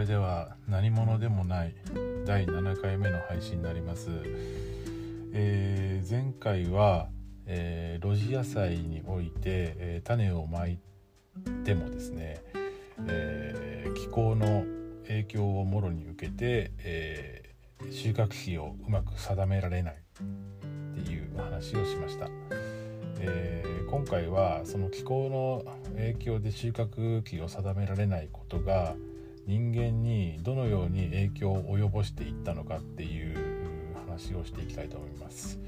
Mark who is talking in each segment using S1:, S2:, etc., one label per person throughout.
S1: れでは何者でもない第7回目の配信になります、えー、前回は、えー、露地野菜において、えー、種をまいてもですね、え気候の影響をもろに受けて、え収穫期をうまく定められないっていう話をしました。えー、今回はその気候の影響で収穫期を定められないことが人間にどのように影響を及ぼしていったのかっていう話をしていきたいと思います。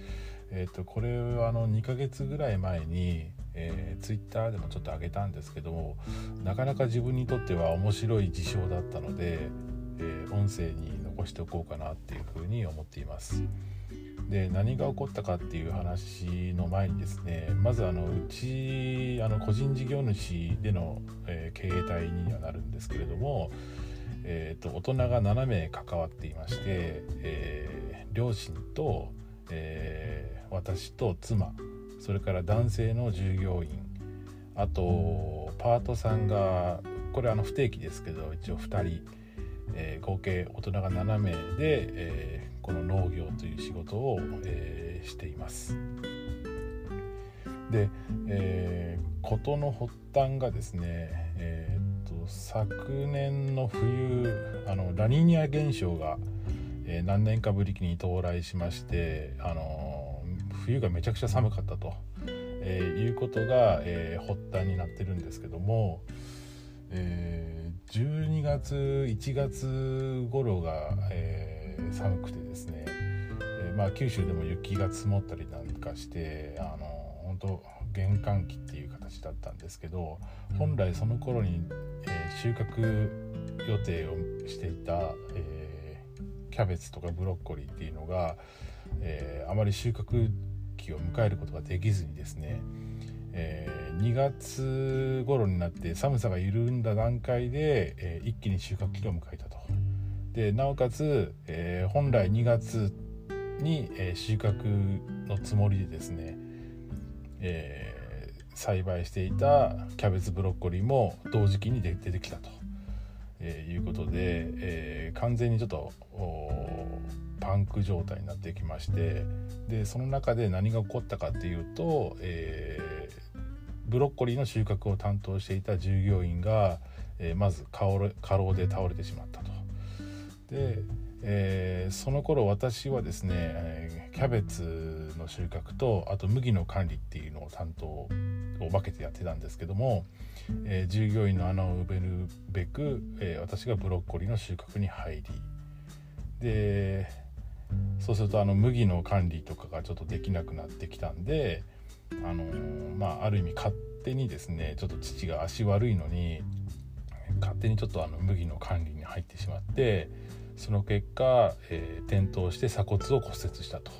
S1: えーと、これはあの2ヶ月ぐらい前に、えー、ツイッターでもちょっと上げたんですけどもなかなか自分にとっては面白い事象だったので、えー、音声に残しておこうかなっていうふうに思っています。で何が起こったかっていう話の前にですねまずあのうちあの個人事業主での、えー、経営体にはなるんですけれども、えーと、大人が7名関わっていまして、えー、両親と、えー、私と妻それから男性の従業員あとパートさんがこれあの不定期ですけど一応2人、えー、合計大人が7名で、えこの農業という仕事を、えー、しています。で、えー、事の発端がですね、えー、と昨年の冬あのラニーニャ現象が、えー、何年かぶりに到来しまして、あの冬がめちゃくちゃ寒かったと、えー、いうことが、えー、発端になってるんですけども、えー、12月1月頃が、えー寒くてですね、えー、まあ、九州でも雪が積もったりなんかしてあの本当玄関期っていう形だったんですけど本来その頃に、えー、収穫予定をしていた、えー、キャベツとかブロッコリーっていうのが、えあまり収穫期を迎えることができずにですねえ、2月頃になって寒さが緩んだ段階で、え、一気に収穫期を迎えたと。でなおかつ、えー、本来2月に、えー、収穫のつもりでですね、えー、栽培していたキャベツブロッコリーも同時期に出てきたと、えー、いうことで、えー、完全にちょっとパンク状態になってきましてでその中で何が起こったかっていうと、え、ブロッコリーの収穫を担当していた従業員が、え、まず過労で倒れてしまったと。で、えー、その頃私はですね、えキャベツの収穫とあと麦の管理っていうのを担当を分けてやってたんですけども、えー、従業員の穴を埋めるべく、えー、私がブロッコリーの収穫に入りでそうするとあの麦の管理とかがちょっとできなくなってきたんであのまあある意味勝手にですねちょっと父が足悪いのに勝手にちょっとあの麦の管理に入ってしまってその結果、えー、転倒して鎖骨を骨折したと。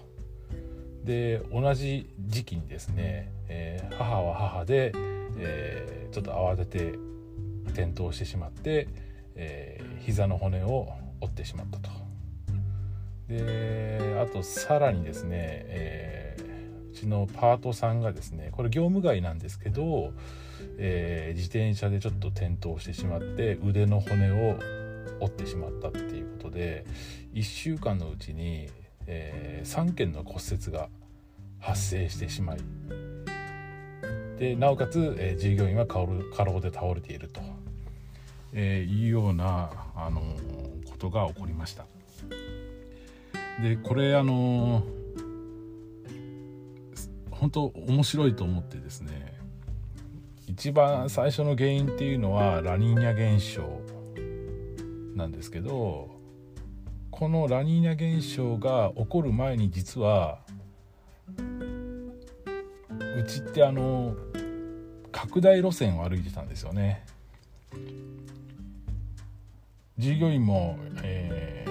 S1: で同じ時期にですね、えー、母は母で、えー、ちょっと慌てて転倒してしまって、えー、膝の骨を折ってしまったと。であとさらにですね、えー、ちのパートさんがですねこれ業務外なんですけど、えー、自転車でちょっと転倒してしまって腕の骨を折ってしまったっていうことで1週間のうちに、えー、3件の骨折が発生してしまいでなおかつ、えー、従業員は過労で倒れていると、えー、いうような、あのー、ことが起こりました。でこれあの本当面白いと思ってですね一番最初の原因っていうのはラニーニャ現象なんですけどこのラニーニャ現象が起こる前に実はうちってあの拡大路線を歩いてたんですよね。従業員も、え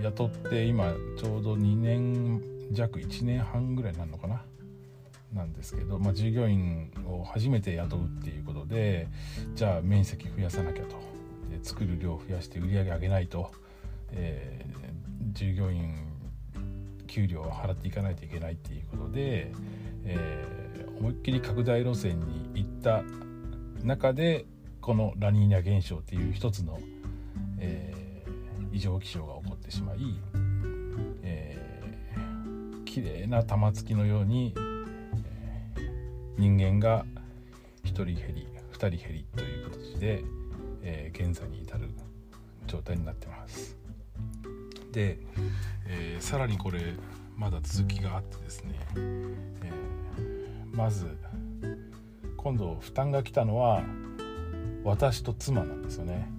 S1: ー、雇って今ちょうど2年弱1年半ぐらいになるのかな？なんですけど、まあ、従業員を初めて雇うっていうことでじゃあ面積増やさなきゃと。で作る量増やして売り上げ上げないと、えー、従業員給料を払っていかないといけないっていうことで、えー、思いっきり拡大路線に行った中でこのラニーニャ現象っていう一つのえ、異常気象が起こってしまい、綺麗な玉突きのように、えー、人間が1人減り2人減りという形で、えー、現在に至る状態になってます。で、えー、さらにこれまだ続きがあってですね、えー、まず今度負担が来たのは私と妻なんですよね。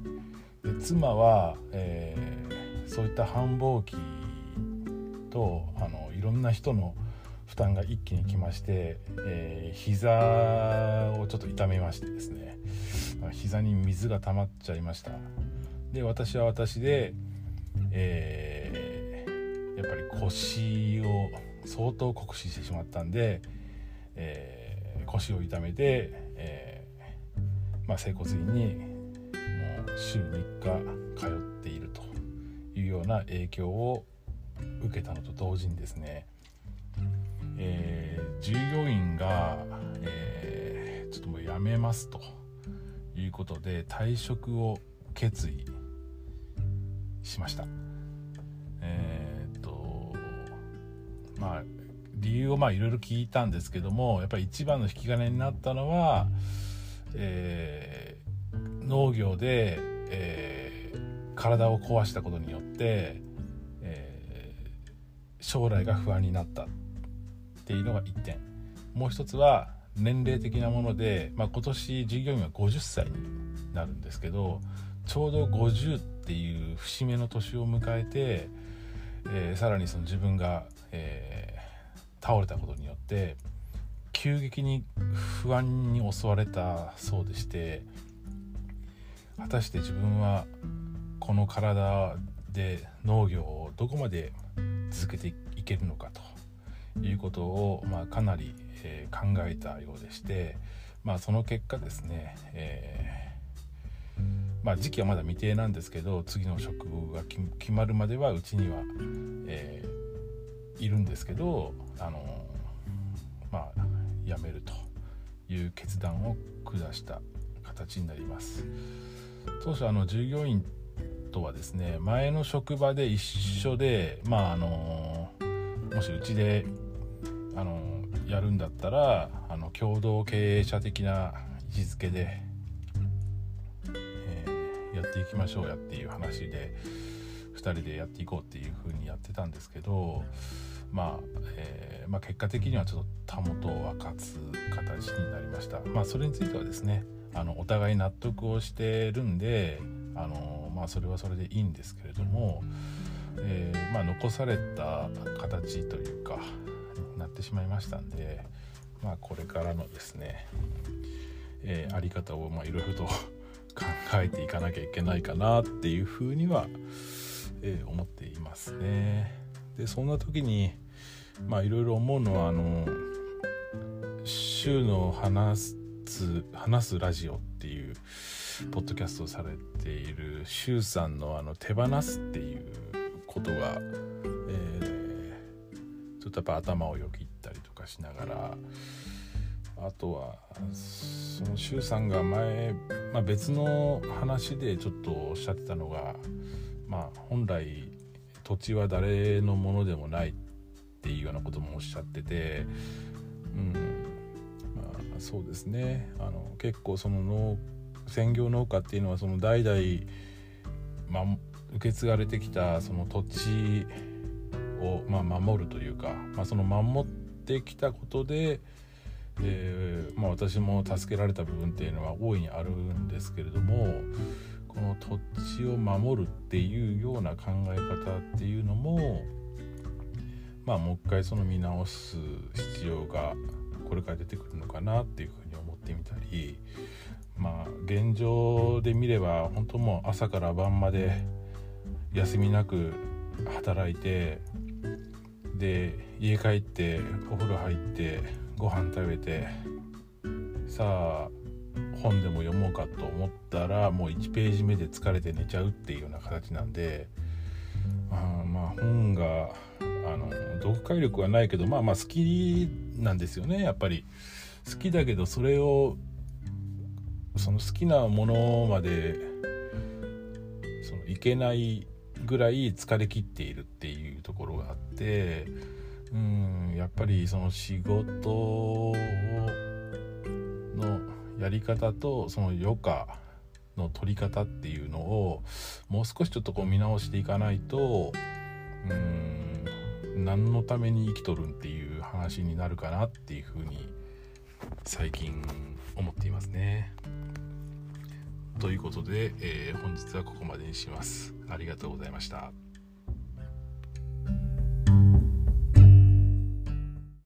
S1: で妻は、えー、そういった繁忙期とあのいろんな人の負担が一気に来まして、えー、膝をちょっと痛めましてですね。膝に水が溜まっちゃいました。で私は私で、えー、やっぱり腰を相当酷使してしまったんで、えー、腰を痛めて、えー、まあ、整骨院にもう週3日通っているというような影響を受けたのと同時にですね、えー、従業員が、えー、ちょっともう辞めますということで退職を決意しました。えー、っとまあ理由をまあいろいろ聞いたんですけどもやっぱり一番の引き金になったのは、え農業で、えー、体を壊したことによって、将来が不安になったっていうのが1点。もう一つは年齢的なもので、まあ、今年従業員は50歳になるんですけどちょうど50っていう節目の年を迎えて、えー、さらにその自分が、えー、倒れたことによって急激に不安に襲われたそうでして果たして自分はこの体で農業をどこまで続けていけるのかということを、まあ、かなり、えー、考えたようでして、まあ、その結果ですね、えー、まあ、時期はまだ未定なんですけど次の職が決まるまではうちには、えー、いるんですけど、あのまあ、辞めるという決断を下した形になります。当初あの従業員とはですね前の職場で一緒でまああのもしうちであのやるんだったらあの共同経営者的な位置づけで、えー、やっていきましょうやっていう話で2人でやっていこうっていう風にやってたんですけどまあ、えー、まあ、結果的にはちょっとたもとを分かつ形になりました。まあそれについてはですねあのお互い納得をしてるんであの、まあ、それはそれでいいんですけれども、えー、まあ、残された形というかなってしまいましたんで、まあ、これからのですね、えー、あり方をいろいろと 考えていかなきゃいけないかなっていうふうには、えー、思っていますね。でそんな時にまあいろいろ思うのはあの週の話すつ話すラジオっていうポッドキャストされているシュウさんのあの手放すっていうことが、えー、ちょっとやっぱ頭をよぎったりとかしながらあとはそのシュウさんが前、まあ、別の話でちょっとおっしゃってたのが、まあ、本来土地は誰のものでもないっていうようなこともおっしゃってて、うん、あそうですね。あの結構その農専業農家っていうのはその代々、ま、受け継がれてきたその土地を、まあ、守るというか、まあ、その守ってきたことで、えーまあ、私も助けられた部分っていうのは大いにあるんですけれどもこの土地を守るっていうような考え方っていうのもまあもう一回その見直す必要がこれから出てくるのかなっていうふうに思ってみたりまあ現状で見れば本当もう朝から晩まで休みなく働いてで家帰ってお風呂入ってご飯食べてさあ本でも読もうかと思ったらもう1ページ目で疲れて寝ちゃうっていうような形なんであまあ本があの読解力はないけどまあまあ好きなんですよねやっぱり。好きだけどそれをその好きなものまでそのいけないぐらい疲れ切っているっていうところがあってうんやっぱりその仕事のやり方とその余暇の取り方っていうのをもう少しちょっとこう見直していかないとうん何のために生きとるんっていう話になるかなっていうふうに最近思っていますね。ということで、えー、本日はここまでにします。ありがとうございました。